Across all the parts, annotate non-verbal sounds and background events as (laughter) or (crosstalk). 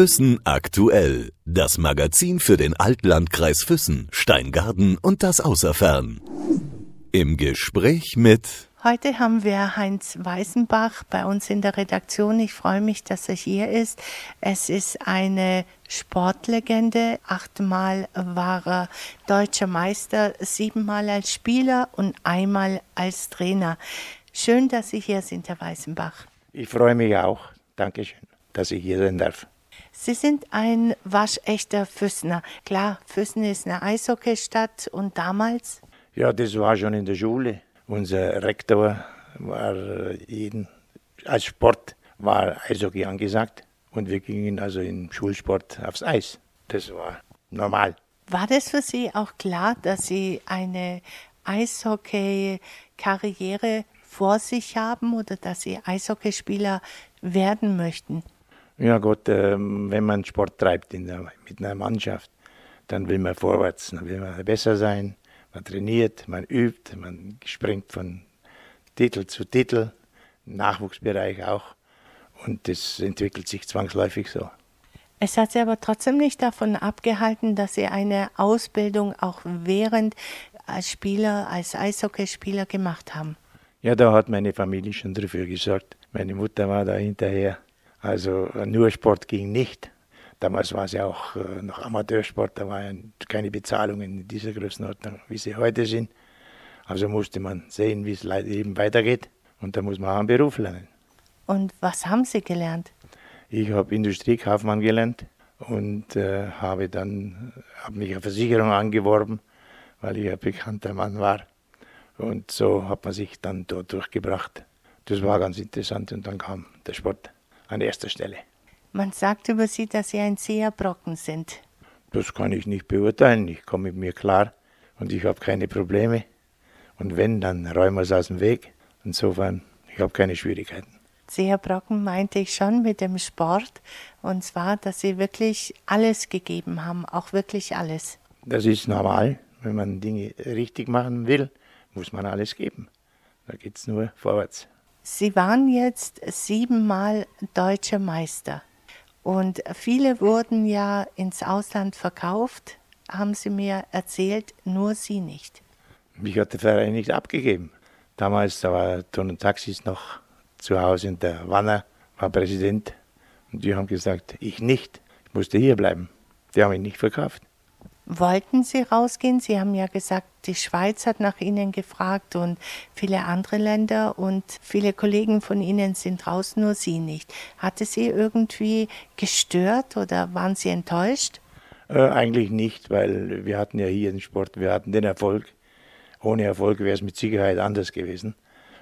Füssen aktuell. Das Magazin für den Altlandkreis Füssen, Steingarten und das Außerfern. Im Gespräch mit Heute haben wir Heinz Weißenbach bei uns in der Redaktion. Ich freue mich, dass er hier ist. Es ist eine Sportlegende. Achtmal war er deutscher Meister, siebenmal als Spieler und einmal als Trainer. Schön, dass Sie hier sind, Herr Weißenbach. Ich freue mich auch. Dankeschön, dass ich hier sein darf. Sie sind ein waschechter Füssner. Klar, Füssen ist eine Eishockeystadt und damals? Ja, das war schon in der Schule. Unser Rektor war jeden, als Sport war Eishockey angesagt und wir gingen also im Schulsport aufs Eis. Das war normal. War das für Sie auch klar, dass Sie eine Eishockey-Karriere vor sich haben oder dass Sie Eishockeyspieler werden möchten? Ja Gott, ähm, wenn man Sport treibt in der, mit einer Mannschaft, dann will man vorwärts, dann will man besser sein, man trainiert, man übt, man springt von Titel zu Titel, im Nachwuchsbereich auch und das entwickelt sich zwangsläufig so. Es hat Sie aber trotzdem nicht davon abgehalten, dass Sie eine Ausbildung auch während als Spieler, als Eishockeyspieler gemacht haben. Ja, da hat meine Familie schon dafür gesorgt. Meine Mutter war da hinterher. Also nur Sport ging nicht. Damals war es ja auch äh, noch Amateursport, da war ja keine Bezahlungen in dieser Größenordnung, wie sie heute sind. Also musste man sehen, wie es eben weitergeht. Und da muss man auch einen Beruf lernen. Und was haben Sie gelernt? Ich habe Industriekaufmann gelernt und äh, habe dann hab mich eine Versicherung angeworben, weil ich ein bekannter Mann war. Und so hat man sich dann dort durchgebracht. Das war ganz interessant und dann kam der Sport an erster Stelle. Man sagt über Sie, dass Sie ein zäher Brocken sind. Das kann ich nicht beurteilen. Ich komme mit mir klar und ich habe keine Probleme. Und wenn, dann räumen wir es aus dem Weg. Insofern, ich habe keine Schwierigkeiten. Zäher Brocken meinte ich schon mit dem Sport. Und zwar, dass Sie wirklich alles gegeben haben, auch wirklich alles. Das ist normal. Wenn man Dinge richtig machen will, muss man alles geben. Da geht es nur vorwärts. Sie waren jetzt siebenmal deutscher Meister. Und viele wurden ja ins Ausland verkauft, haben Sie mir erzählt, nur Sie nicht. Mich hat der Verein nicht abgegeben. Damals, da war Ton und Taxis noch zu Hause und der Wanner war Präsident. Und die haben gesagt, ich nicht. Ich musste hier bleiben. Die haben mich nicht verkauft. Wollten Sie rausgehen? Sie haben ja gesagt, die Schweiz hat nach Ihnen gefragt und viele andere Länder und viele Kollegen von Ihnen sind raus, nur Sie nicht. Hat es Sie irgendwie gestört oder waren Sie enttäuscht? Äh, eigentlich nicht, weil wir hatten ja hier den Sport, wir hatten den Erfolg. Ohne Erfolg wäre es mit Sicherheit anders gewesen.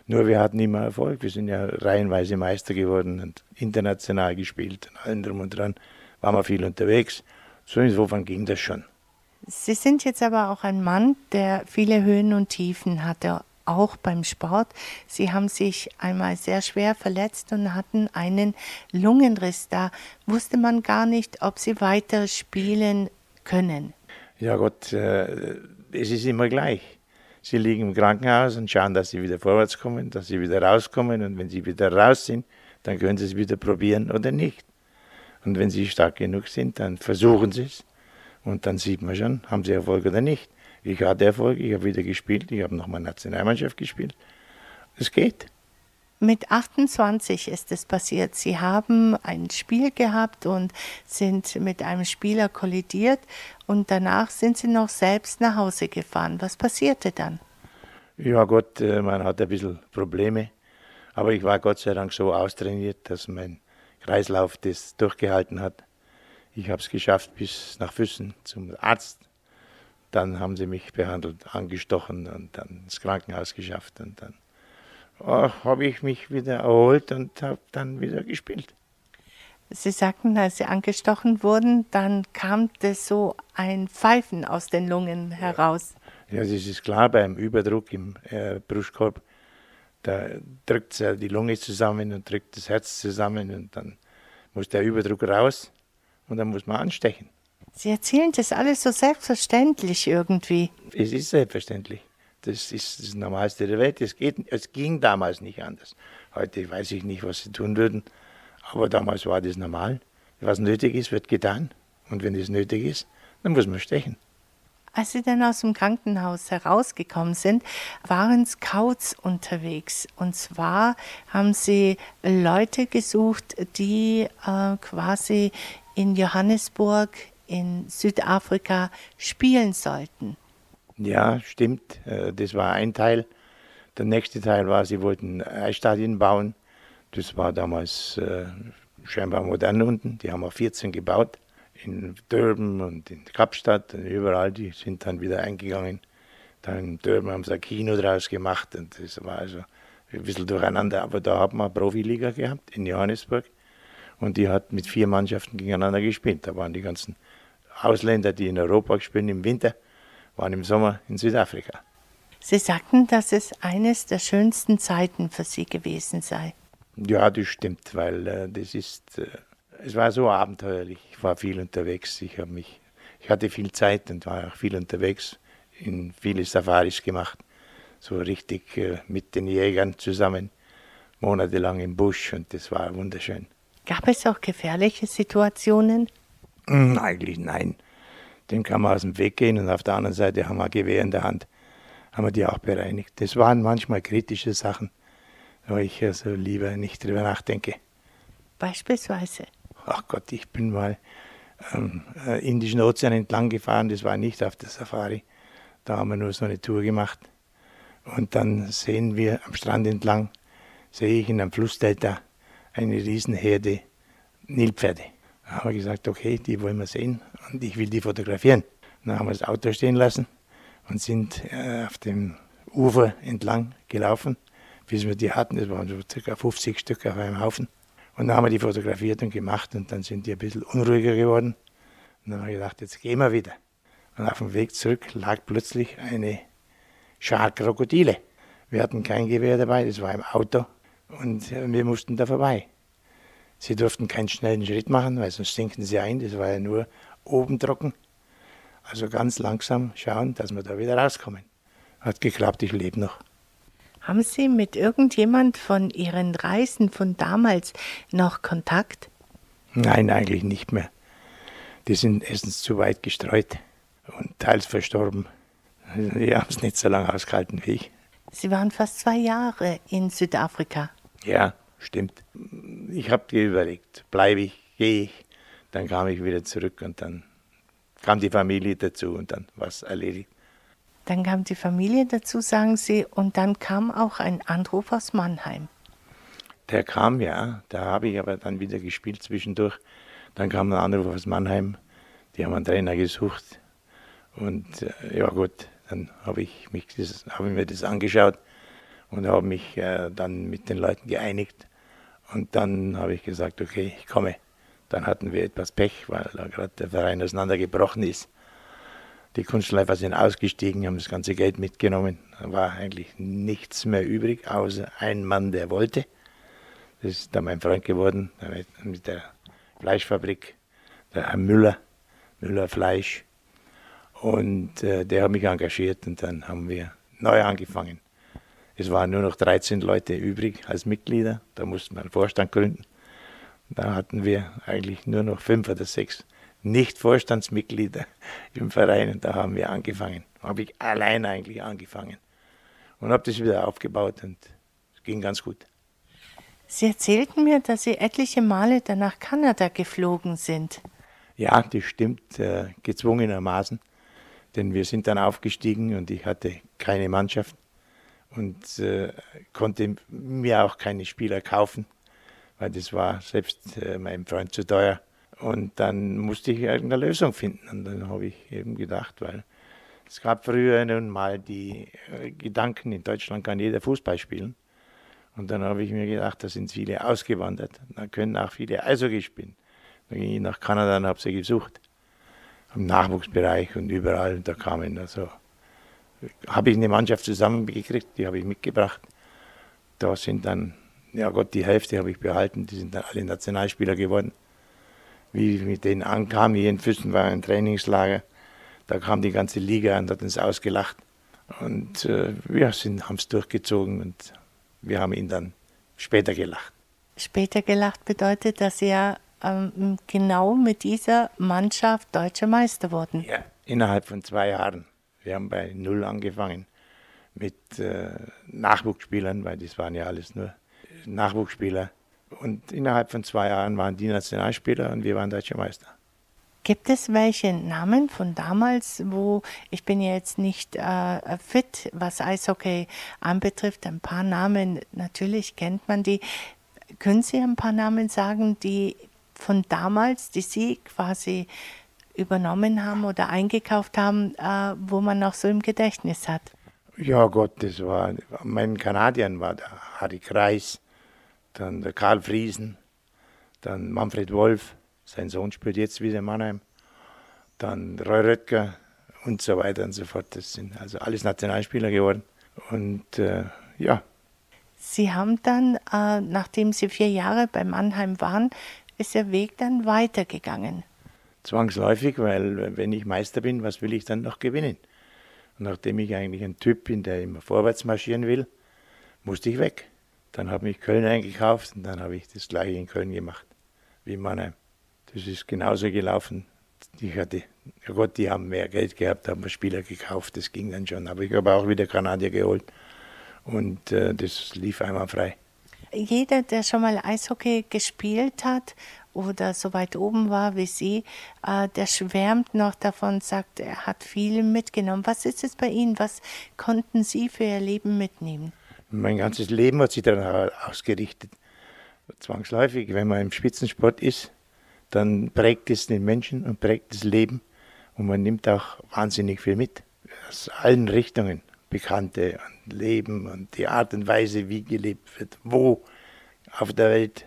Nur wir hatten immer Erfolg. Wir sind ja reihenweise Meister geworden und international gespielt und allem drum und dran. Waren wir viel unterwegs. So insofern ging das schon. Sie sind jetzt aber auch ein Mann, der viele Höhen und Tiefen hatte, auch beim Sport. Sie haben sich einmal sehr schwer verletzt und hatten einen Lungenriss. Da wusste man gar nicht, ob Sie weiter spielen können. Ja Gott, äh, es ist immer gleich. Sie liegen im Krankenhaus und schauen, dass sie wieder vorwärts kommen, dass sie wieder rauskommen. Und wenn sie wieder raus sind, dann können sie es wieder probieren oder nicht. Und wenn sie stark genug sind, dann versuchen sie es. Und dann sieht man schon, haben sie Erfolg oder nicht. Ich hatte Erfolg, ich habe wieder gespielt, ich habe nochmal Nationalmannschaft gespielt. Es geht. Mit 28 ist es passiert. Sie haben ein Spiel gehabt und sind mit einem Spieler kollidiert und danach sind Sie noch selbst nach Hause gefahren. Was passierte dann? Ja Gott, äh, man hat ein bisschen Probleme, aber ich war Gott sei Dank so austrainiert, dass mein Kreislauf das durchgehalten hat. Ich habe es geschafft bis nach Füssen zum Arzt. Dann haben sie mich behandelt, angestochen und dann ins Krankenhaus geschafft. Und dann habe ich mich wieder erholt und habe dann wieder gespielt. Sie sagten, als Sie angestochen wurden, dann kam das so ein Pfeifen aus den Lungen heraus. Ja, das ist klar, beim Überdruck im äh, Brustkorb, da drückt die Lunge zusammen und drückt das Herz zusammen und dann muss der Überdruck raus und dann muss man anstechen. Sie erzählen das alles so selbstverständlich irgendwie. Es ist selbstverständlich. Das ist das Normalste der Welt. Es, geht, es ging damals nicht anders. Heute weiß ich nicht, was sie tun würden, aber damals war das normal. Was nötig ist, wird getan. Und wenn es nötig ist, dann muss man stechen. Als Sie dann aus dem Krankenhaus herausgekommen sind, waren Scouts unterwegs. Und zwar haben Sie Leute gesucht, die äh, quasi in Johannesburg, in Südafrika spielen sollten. Ja, stimmt. Äh, das war ein Teil. Der nächste Teil war, sie wollten Eisstadien bauen. Das war damals äh, scheinbar modern unten. Die haben wir 14 gebaut in Durban und in Kapstadt und überall, die sind dann wieder eingegangen. Dann in Durban haben sie ein Kino draus gemacht und das war also ein bisschen durcheinander. Aber da man eine Profiliga gehabt in Johannesburg und die hat mit vier Mannschaften gegeneinander gespielt. Da waren die ganzen Ausländer, die in Europa gespielt im Winter, waren im Sommer in Südafrika. Sie sagten, dass es eines der schönsten Zeiten für Sie gewesen sei. Ja, das stimmt, weil äh, das ist äh, es war so abenteuerlich. Ich war viel unterwegs. Ich habe mich, ich hatte viel Zeit und war auch viel unterwegs. In viele Safaris gemacht, so richtig äh, mit den Jägern zusammen, monatelang im Busch und das war wunderschön. Gab es auch gefährliche Situationen? Hm, eigentlich nein. Dem kann man aus dem Weg gehen und auf der anderen Seite haben wir ein Gewehr in der Hand, haben wir die auch bereinigt. Das waren manchmal kritische Sachen, wo ich also lieber nicht drüber nachdenke. Beispielsweise? ach Gott, ich bin mal ähm, äh, Indischen Ozean entlang gefahren, das war nicht auf der Safari. Da haben wir nur so eine Tour gemacht. Und dann sehen wir am Strand entlang, sehe ich in einem Flussdelta eine Riesenherde Nilpferde. Da haben wir gesagt, okay, die wollen wir sehen und ich will die fotografieren. Dann haben wir das Auto stehen lassen und sind äh, auf dem Ufer entlang gelaufen, bis wir die hatten. Das waren so ca. 50 Stück auf einem Haufen. Und dann haben wir die fotografiert und gemacht und dann sind die ein bisschen unruhiger geworden. Und dann haben wir gedacht, jetzt gehen wir wieder. Und auf dem Weg zurück lag plötzlich eine Schar Krokodile. Wir hatten kein Gewehr dabei, das war im Auto und wir mussten da vorbei. Sie durften keinen schnellen Schritt machen, weil sonst sinken sie ein, das war ja nur oben trocken. Also ganz langsam schauen, dass wir da wieder rauskommen. Hat geklappt, ich lebe noch. Haben Sie mit irgendjemand von Ihren Reisen von damals noch Kontakt? Nein, eigentlich nicht mehr. Die sind erstens zu weit gestreut und teils verstorben. Die haben es nicht so lange ausgehalten wie ich. Sie waren fast zwei Jahre in Südafrika. Ja, stimmt. Ich habe dir überlegt, bleibe ich, gehe ich. Dann kam ich wieder zurück und dann kam die Familie dazu und dann war es erledigt. Dann kam die Familie dazu, sagen Sie, und dann kam auch ein Anruf aus Mannheim. Der kam, ja. Da habe ich aber dann wieder gespielt zwischendurch. Dann kam ein Anruf aus Mannheim. Die haben einen Trainer gesucht. Und äh, ja gut, dann habe ich, mich das, hab ich mir das angeschaut und habe mich äh, dann mit den Leuten geeinigt. Und dann habe ich gesagt, okay, ich komme. Dann hatten wir etwas Pech, weil da gerade der Verein auseinandergebrochen ist. Die Kunstläufer sind ausgestiegen, haben das ganze Geld mitgenommen. Da war eigentlich nichts mehr übrig, außer ein Mann, der wollte. Das ist dann mein Freund geworden, mit der Fleischfabrik, der Herr Müller, Müller Fleisch. Und äh, der hat mich engagiert und dann haben wir neu angefangen. Es waren nur noch 13 Leute übrig als Mitglieder, da mussten wir einen Vorstand gründen. Da hatten wir eigentlich nur noch fünf oder sechs nicht Vorstandsmitglieder (laughs) im Verein und da haben wir angefangen. Habe ich allein eigentlich angefangen und habe das wieder aufgebaut und es ging ganz gut. Sie erzählten mir, dass Sie etliche Male dann nach Kanada geflogen sind. Ja, das stimmt, äh, gezwungenermaßen. Denn wir sind dann aufgestiegen und ich hatte keine Mannschaft und äh, konnte mir auch keine Spieler kaufen, weil das war selbst äh, meinem Freund zu teuer. Und dann musste ich irgendeine Lösung finden. Und dann habe ich eben gedacht, weil es gab früher nun mal die äh, Gedanken, in Deutschland kann jeder Fußball spielen. Und dann habe ich mir gedacht, da sind viele ausgewandert. Da können auch viele Eishockey spielen. Dann ging ich nach Kanada und habe sie gesucht. Im Nachwuchsbereich und überall. Da kamen also, habe ich eine Mannschaft zusammengekriegt, die habe ich mitgebracht. Da sind dann, ja Gott, die Hälfte habe ich behalten, die sind dann alle Nationalspieler geworden wie ich mit denen ankam. Hier in Füssen war ein Trainingslager. Da kam die ganze Liga und hat uns ausgelacht. Und äh, wir haben es durchgezogen und wir haben ihn dann später gelacht. Später gelacht bedeutet, dass er ähm, genau mit dieser Mannschaft deutscher Meister wurden. Ja, innerhalb von zwei Jahren. Wir haben bei Null angefangen mit äh, Nachwuchsspielern, weil das waren ja alles nur Nachwuchsspieler. Und innerhalb von zwei Jahren waren die Nationalspieler und wir waren deutscher Meister. Gibt es welche Namen von damals, wo ich bin jetzt nicht äh, fit, was Eishockey anbetrifft, ein paar Namen, natürlich kennt man die. Können Sie ein paar Namen sagen, die von damals, die Sie quasi übernommen haben oder eingekauft haben, äh, wo man noch so im Gedächtnis hat? Ja Gott, das war, mein Kanadiern war der Harry Kreis, dann der Karl Friesen, dann Manfred Wolf, sein Sohn spielt jetzt wieder in Mannheim, dann Roy Röttger und so weiter und so fort. Das sind also alles Nationalspieler geworden. Und äh, ja. Sie haben dann, äh, nachdem Sie vier Jahre bei Mannheim waren, ist der Weg dann weitergegangen. Zwangsläufig, weil wenn ich Meister bin, was will ich dann noch gewinnen? Und nachdem ich eigentlich ein Typ bin, der immer vorwärts marschieren will, musste ich weg. Dann habe ich Köln eingekauft und dann habe ich das gleiche in Köln gemacht wie in Mannheim. Das ist genauso gelaufen. Ich hatte, ja Gott, die haben mehr Geld gehabt, haben Spieler gekauft, das ging dann schon. Aber ich habe auch wieder Kanadier geholt und äh, das lief einmal frei. Jeder, der schon mal Eishockey gespielt hat oder so weit oben war wie Sie, äh, der schwärmt noch davon, sagt, er hat viel mitgenommen. Was ist es bei Ihnen? Was konnten Sie für Ihr Leben mitnehmen? Mein ganzes Leben hat sich daran ausgerichtet. Zwangsläufig, wenn man im Spitzensport ist, dann prägt es den Menschen und prägt das Leben und man nimmt auch wahnsinnig viel mit. Aus allen Richtungen. Bekannte und Leben und die Art und Weise, wie gelebt wird, wo auf der Welt.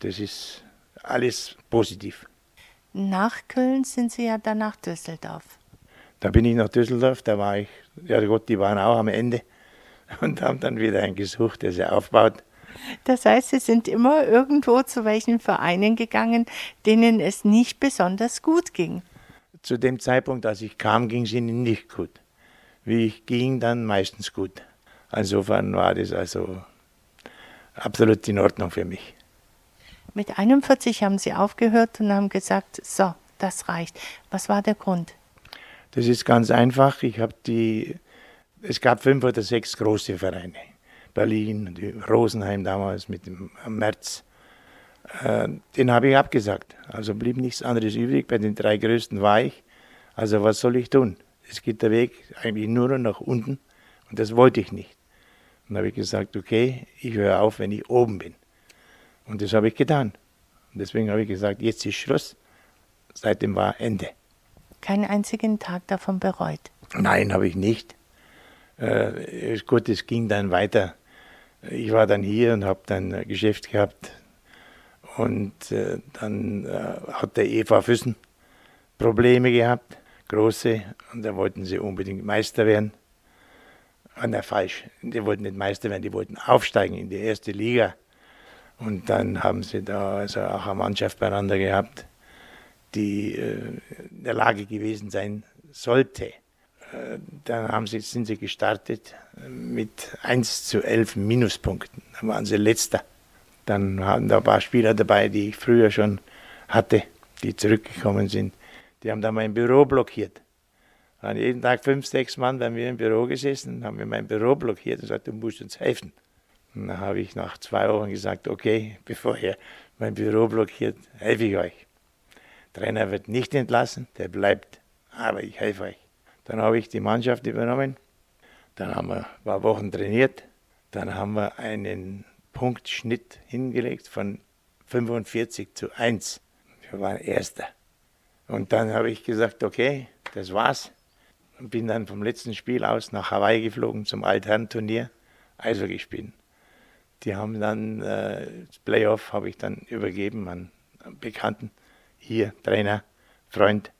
Das ist alles positiv. Nach Köln sind Sie ja dann nach Düsseldorf. Da bin ich nach Düsseldorf, da war ich, ja Gott, die waren auch am Ende (laughs) und haben dann wieder einen gesucht, der sie aufbaut. Das heißt, Sie sind immer irgendwo zu welchen Vereinen gegangen, denen es nicht besonders gut ging. Zu dem Zeitpunkt, als ich kam, ging es ihnen nicht gut. Wie ich ging, dann meistens gut. Insofern war das also absolut in Ordnung für mich. Mit 41 haben Sie aufgehört und haben gesagt, so, das reicht. Was war der Grund? Das ist ganz einfach. Ich habe die, es gab fünf oder sechs große Vereine. Berlin, Rosenheim damals mit dem März. Äh, den habe ich abgesagt. Also blieb nichts anderes übrig. Bei den drei größten war ich. Also was soll ich tun? Es geht der Weg eigentlich nur noch nach unten und das wollte ich nicht. Dann habe ich gesagt, okay, ich höre auf, wenn ich oben bin. Und das habe ich getan. Und deswegen habe ich gesagt, jetzt ist Schluss. Seitdem war Ende. Keinen einzigen Tag davon bereut? Nein, habe ich nicht. Äh, gut, es ging dann weiter ich war dann hier und habe dann ein Geschäft gehabt. Und äh, dann äh, hat der Eva Füssen Probleme gehabt, große, und da wollten sie unbedingt Meister werden. Ah, na, falsch, die wollten nicht Meister werden, die wollten aufsteigen in die erste Liga. Und dann haben sie da also auch eine Mannschaft beieinander gehabt, die äh, in der Lage gewesen sein sollte, dann haben sie, sind sie gestartet mit 1 zu 11 Minuspunkten. Da waren sie letzter. Dann hatten da ein paar Spieler dabei, die ich früher schon hatte, die zurückgekommen sind. Die haben da mein Büro blockiert. An jeden Tag fünf, sechs Mann bei mir im Büro gesessen, haben mir mein Büro blockiert und gesagt, du musst uns helfen. Und dann habe ich nach zwei Wochen gesagt, okay, (laughs) bevor ihr mein Büro blockiert, helfe ich euch. Trainer wird nicht entlassen, der bleibt, aber ich helfe euch. Dann habe ich die Mannschaft übernommen. Dann haben wir ein paar Wochen trainiert. Dann haben wir einen Punktschnitt hingelegt von 45 zu 1. Wir waren Erster. Und dann habe ich gesagt, okay, das war's. Und bin dann vom letzten Spiel aus nach Hawaii geflogen zum Altherrenturnier, Eishockey spielen. Die haben dann äh, das Playoff habe ich dann übergeben an einen Bekannten, hier Trainer, Freund.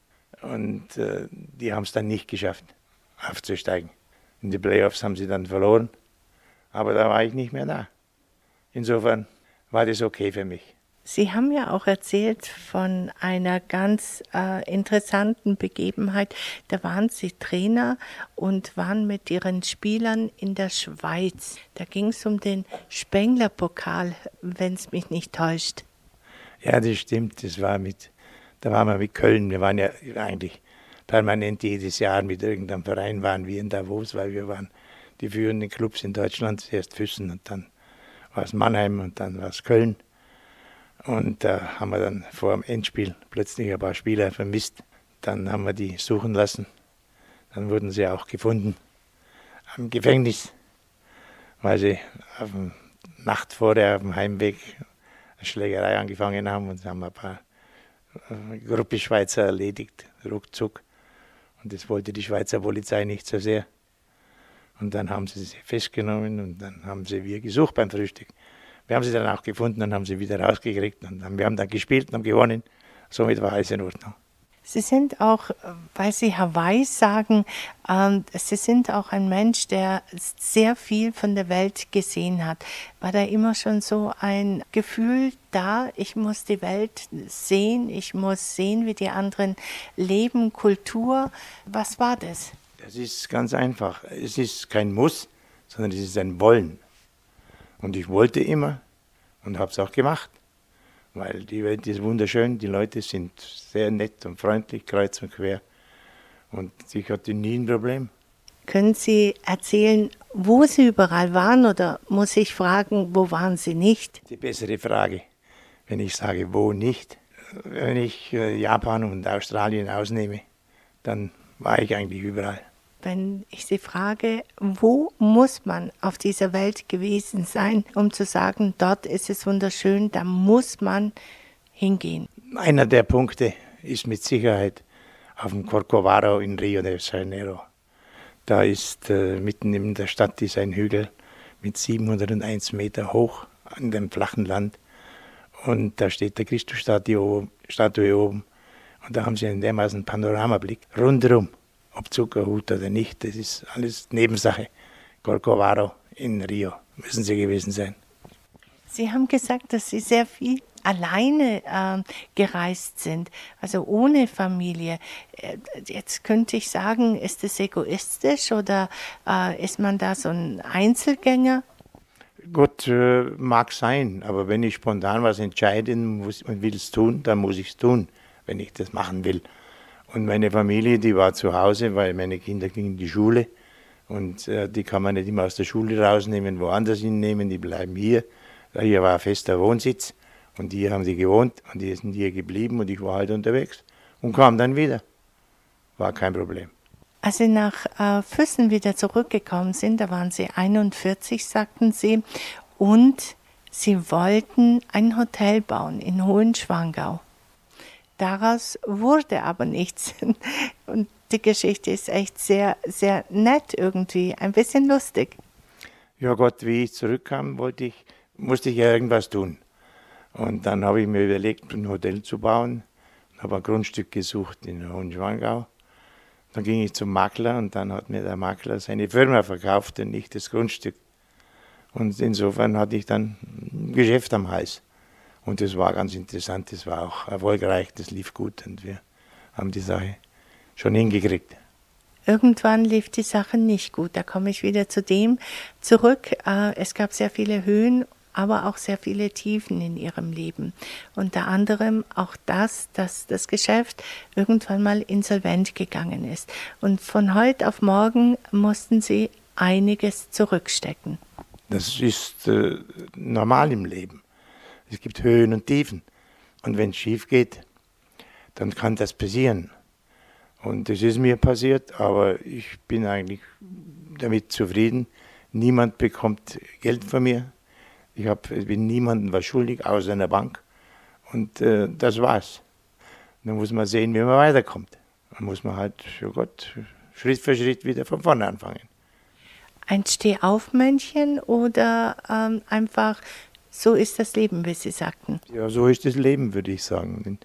Und äh, die haben es dann nicht geschafft, aufzusteigen. In die Playoffs haben sie dann verloren. Aber da war ich nicht mehr da. Insofern war das okay für mich. Sie haben ja auch erzählt von einer ganz äh, interessanten Begebenheit. Da waren Sie Trainer und waren mit Ihren Spielern in der Schweiz. Da ging es um den Spengler-Pokal, wenn es mich nicht täuscht. Ja, das stimmt. Das war mit, da waren wir mit Köln. Wir waren ja eigentlich permanent jedes Jahr mit irgendeinem Verein waren wir in Davos, weil wir waren die führenden Clubs in Deutschland. Zuerst Füssen und dann war es Mannheim und dann war es Köln. Und da haben wir dann vor dem Endspiel plötzlich ein paar Spieler vermisst. Dann haben wir die suchen lassen. Dann wurden sie auch gefunden am Gefängnis, weil sie auf dem Nacht vorher auf dem Heimweg eine Schlägerei angefangen haben und haben ein paar eine Gruppe Schweizer erledigt, ruckzuck. Und das wollte die Schweizer Polizei nicht so sehr. Und dann haben sie sie festgenommen und dann haben sie wir gesucht beim Frühstück. Wir haben sie dann auch gefunden und haben sie wieder rausgekriegt und wir haben dann gespielt und haben gewonnen. Somit war alles in Ordnung. Sie sind auch, weil Sie Hawaii sagen, äh, Sie sind auch ein Mensch, der sehr viel von der Welt gesehen hat. War da immer schon so ein Gefühl da, ich muss die Welt sehen, ich muss sehen, wie die anderen leben, Kultur. Was war das? Das ist ganz einfach. Es ist kein Muss, sondern es ist ein Wollen. Und ich wollte immer und habe es auch gemacht weil die Welt ist wunderschön, die Leute sind sehr nett und freundlich, kreuz und quer. Und ich hatte nie ein Problem. Können Sie erzählen, wo Sie überall waren oder muss ich fragen, wo waren Sie nicht? Die bessere Frage, wenn ich sage, wo nicht. Wenn ich äh, Japan und Australien ausnehme, dann war ich eigentlich überall wenn ich Sie frage, wo muss man auf dieser Welt gewesen sein, um zu sagen, dort ist es wunderschön, da muss man hingehen? Einer der Punkte ist mit Sicherheit auf dem Corcovado in Rio de Janeiro. Da ist äh, mitten in der Stadt ist ein Hügel mit 701 Meter hoch an dem flachen Land. Und da steht der Christusstatue oben. Und da haben sie einen dermaßen Panoramablick rundherum ob Zuckerhut oder nicht, das ist alles Nebensache. Corcovado in Rio müssen Sie gewesen sein. Sie haben gesagt, dass Sie sehr viel alleine äh, gereist sind, also ohne Familie. Äh, jetzt könnte ich sagen, ist es egoistisch oder äh, ist man da so ein Einzelgänger? Gott äh, mag sein, aber wenn ich spontan was entscheiden muss und will es tun, dann muss ich es tun, wenn ich das machen will. Und meine Familie, die war zu Hause, weil meine Kinder gingen in die Schule. Und äh, die kann man nicht immer aus der Schule rausnehmen, woanders hinnehmen, die bleiben hier. Hier war fester Wohnsitz und hier haben die gewohnt und die sind hier geblieben und ich war halt unterwegs und kam dann wieder. War kein Problem. Als Sie nach äh, Füssen wieder zurückgekommen sind, da waren Sie 41, sagten Sie, und Sie wollten ein Hotel bauen in Hohenschwangau. Daraus wurde aber nichts. (laughs) Und die Geschichte ist echt sehr, sehr nett irgendwie, ein bisschen lustig. Ja Gott, wie ich zurückkam, wollte ich, musste ich ja irgendwas tun. Und dann habe ich mir überlegt, ein Hotel zu bauen, habe ein Grundstück gesucht in Hohenschwangau. Dann ging ich zum Makler und dann hat mir der Makler seine Firma verkauft und nicht das Grundstück. Und insofern hatte ich dann ein Geschäft am Hals. Und das war ganz interessant, das war auch erfolgreich, das lief gut und wir haben die Sache schon hingekriegt. Irgendwann lief die Sache nicht gut. Da komme ich wieder zu dem zurück. Äh, es gab sehr viele Höhen, aber auch sehr viele Tiefen in ihrem Leben. Unter anderem auch das, dass das Geschäft irgendwann mal insolvent gegangen ist. Und von heute auf morgen mussten sie einiges zurückstecken. Das ist äh, normal im Leben. Es gibt Höhen und Tiefen. Und wenn es schief geht, dann kann das passieren. Und das ist mir passiert, aber ich bin eigentlich damit zufrieden. Niemand bekommt Geld von mir. Ich, hab, bin niemandem was schuldig, außer einer Bank. Und äh, das war's. Dann muss man sehen, wie man weiterkommt. Dann muss man halt, oh Gott, Schritt für Schritt wieder von vorne anfangen. Ein Stehaufmännchen oder ähm, einfach so ist das Leben, wie Sie sagten. Ja, so ist das Leben, würde ich sagen.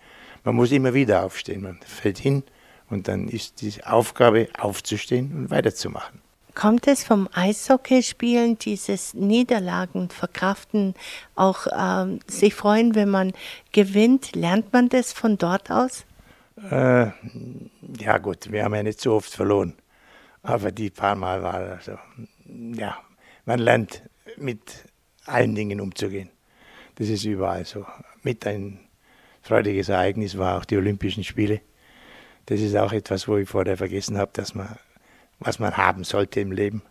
Man muss immer wieder aufstehen. Man fällt hin und dann ist die Aufgabe, aufzustehen und weiterzumachen. Kommt es vom Eishockeyspielen, dieses Niederlagen verkraften, auch ähm, sich freuen, wenn man gewinnt? Lernt man das von dort aus? Äh, ja gut, wir haben ja nicht so oft verloren. Aber die paar Mal war also, ja, man lernt mit allen Dingen umzugehen. Das ist überall so. Mit ein freudiges Ereignis war auch die Olympischen Spiele. Das ist auch etwas, wo ich vorher vergessen habe, dass man, was man haben sollte im Leben.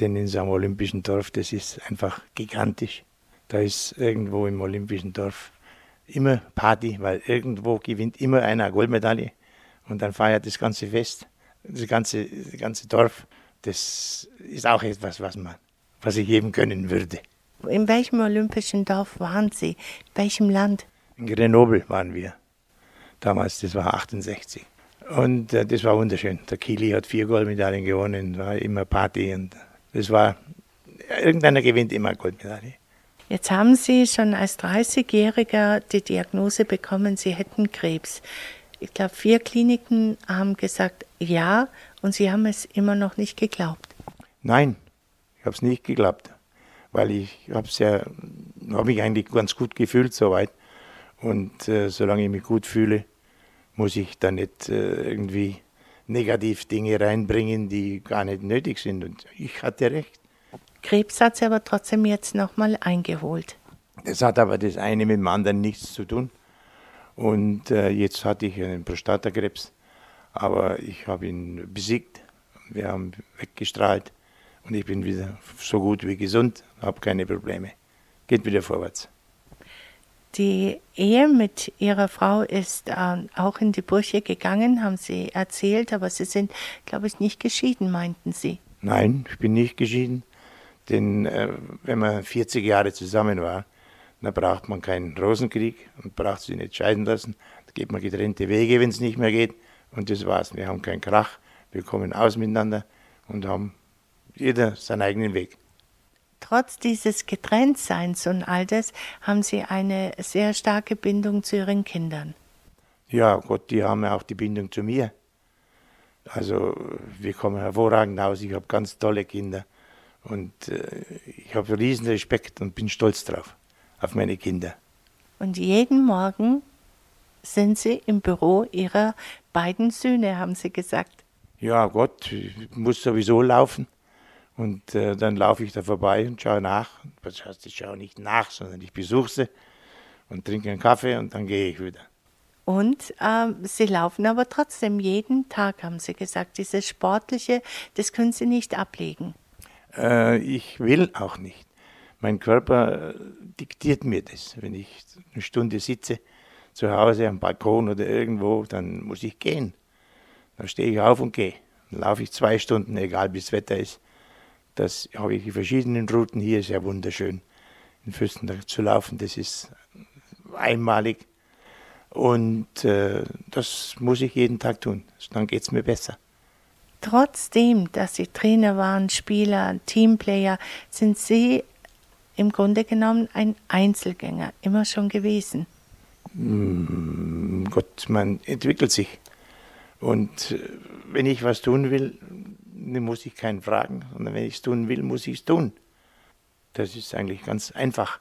Denn in so einem olympischen Dorf, das ist einfach gigantisch. Da ist irgendwo im olympischen Dorf immer Party, weil irgendwo gewinnt immer einer eine Goldmedaille und dann feiert das ganze Fest, das ganze, das ganze Dorf. Das ist auch etwas, was, man, was ich jedem gönnen würde. In welchem olympischen Dorf waren Sie? In welchem Land? In Grenoble waren wir. Damals, das war 68. Und äh, das war wunderschön. Der Kili hat vier Goldmedaillen gewonnen, war immer Party und das war, irgendeiner gewinnt immer Goldmedaille. Jetzt haben Sie schon als 30-Jähriger die Diagnose bekommen, Sie hätten Krebs. Ich glaube, vier Kliniken haben gesagt ja und Sie haben es immer noch nicht geglaubt. Nein, ich habe es nicht geglaubt, weil ich habe ja, habe mich eigentlich ganz gut gefühlt soweit und äh, solange ich mich gut fühle, muss ich da nicht äh, irgendwie negativ Dinge reinbringen, die gar nicht nötig sind. Und ich hatte recht. Krebs hat sie aber trotzdem jetzt nochmal eingeholt. Das hat aber das eine mit dem anderen nichts zu tun. Und äh, jetzt hatte ich einen Prostatakrebs, aber ich habe ihn besiegt. Wir haben weggestrahlt und ich bin wieder so gut wie gesund, habe keine Probleme. Geht wieder vorwärts. Die Ehe mit Ihrer Frau ist äh, auch in die Brüche gegangen, haben Sie erzählt, aber Sie sind, glaube ich, nicht geschieden, meinten Sie. Nein, ich bin nicht geschieden, denn äh, wenn man 40 Jahre zusammen war, dann braucht man keinen Rosenkrieg und braucht sich nicht scheiden lassen. Da geht man getrennte Wege, wenn es nicht mehr geht. Und das war's. Wir haben keinen Krach, wir kommen aus miteinander und haben jeder seinen eigenen Weg. Trotz dieses Getrenntseins und all das haben Sie eine sehr starke Bindung zu Ihren Kindern. Ja, Gott, die haben ja auch die Bindung zu mir. Also wir kommen hervorragend aus. Ich habe ganz tolle Kinder und äh, ich habe riesen Respekt und bin stolz drauf, auf meine Kinder. Und jeden Morgen sind Sie im Büro Ihrer beiden Söhne, haben Sie gesagt. Ja, Gott, ich muss sowieso laufen. Und äh, dann laufe ich da vorbei und schaue nach. Das heißt, ich schaue nicht nach, sondern ich besuche sie und trinke einen Kaffee und dann gehe ich wieder. Und äh, Sie laufen aber trotzdem jeden Tag, haben Sie gesagt. Dieses Sportliche, das können Sie nicht ablegen. Äh, ich will auch nicht. Mein Körper äh, diktiert mir das. Wenn ich eine Stunde sitze, zu Hause am Balkon oder irgendwo, dann muss ich gehen. Dann stehe ich auf und gehe. Dann laufe ich zwei Stunden, egal wie das Wetter ist. Das habe ich die verschiedenen Routen hier, ja wunderschön. In Fürstenberg zu laufen, das ist einmalig. Und äh, das muss ich jeden Tag tun. Dann geht es mir besser. Trotzdem, dass Sie Trainer waren, Spieler, Teamplayer, sind Sie im Grunde genommen ein Einzelgänger, immer schon gewesen. Mm, Gott, man entwickelt sich. Und äh, wenn ich was tun will, dann muss ich keinen fragen, sondern wenn ich es tun will, muss ich es tun. Das ist eigentlich ganz einfach.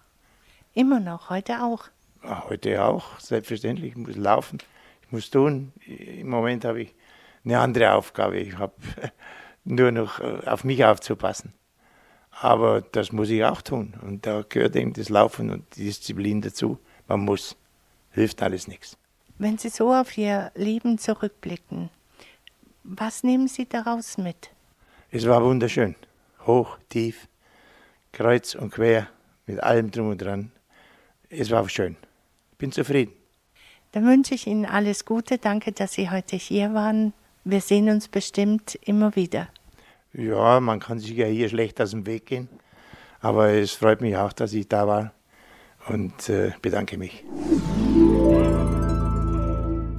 Immer noch, heute auch. Ja, heute auch, selbstverständlich. Ich muss laufen, ich muss tun. Im Moment habe ich eine andere Aufgabe. Ich habe (laughs) nur noch äh, auf mich aufzupassen. Aber das muss ich auch tun. Und da gehört eben das Laufen und die Disziplin dazu. Man muss. Hilft alles nichts. Wenn Sie so auf Ihr Leben zurückblicken, was nehmen Sie daraus mit? Es war wunderschön. Hoch, tief, kreuz und quer, mit allem drum und dran. Es war schön. Bin zufrieden. Dann wünsche ich Ihnen alles Gute. Danke, dass Sie heute hier waren. Wir sehen uns bestimmt immer wieder. Ja, man kann sich ja hier schlecht aus dem Weg gehen. Aber es freut mich auch, dass ich da war und äh, bedanke mich.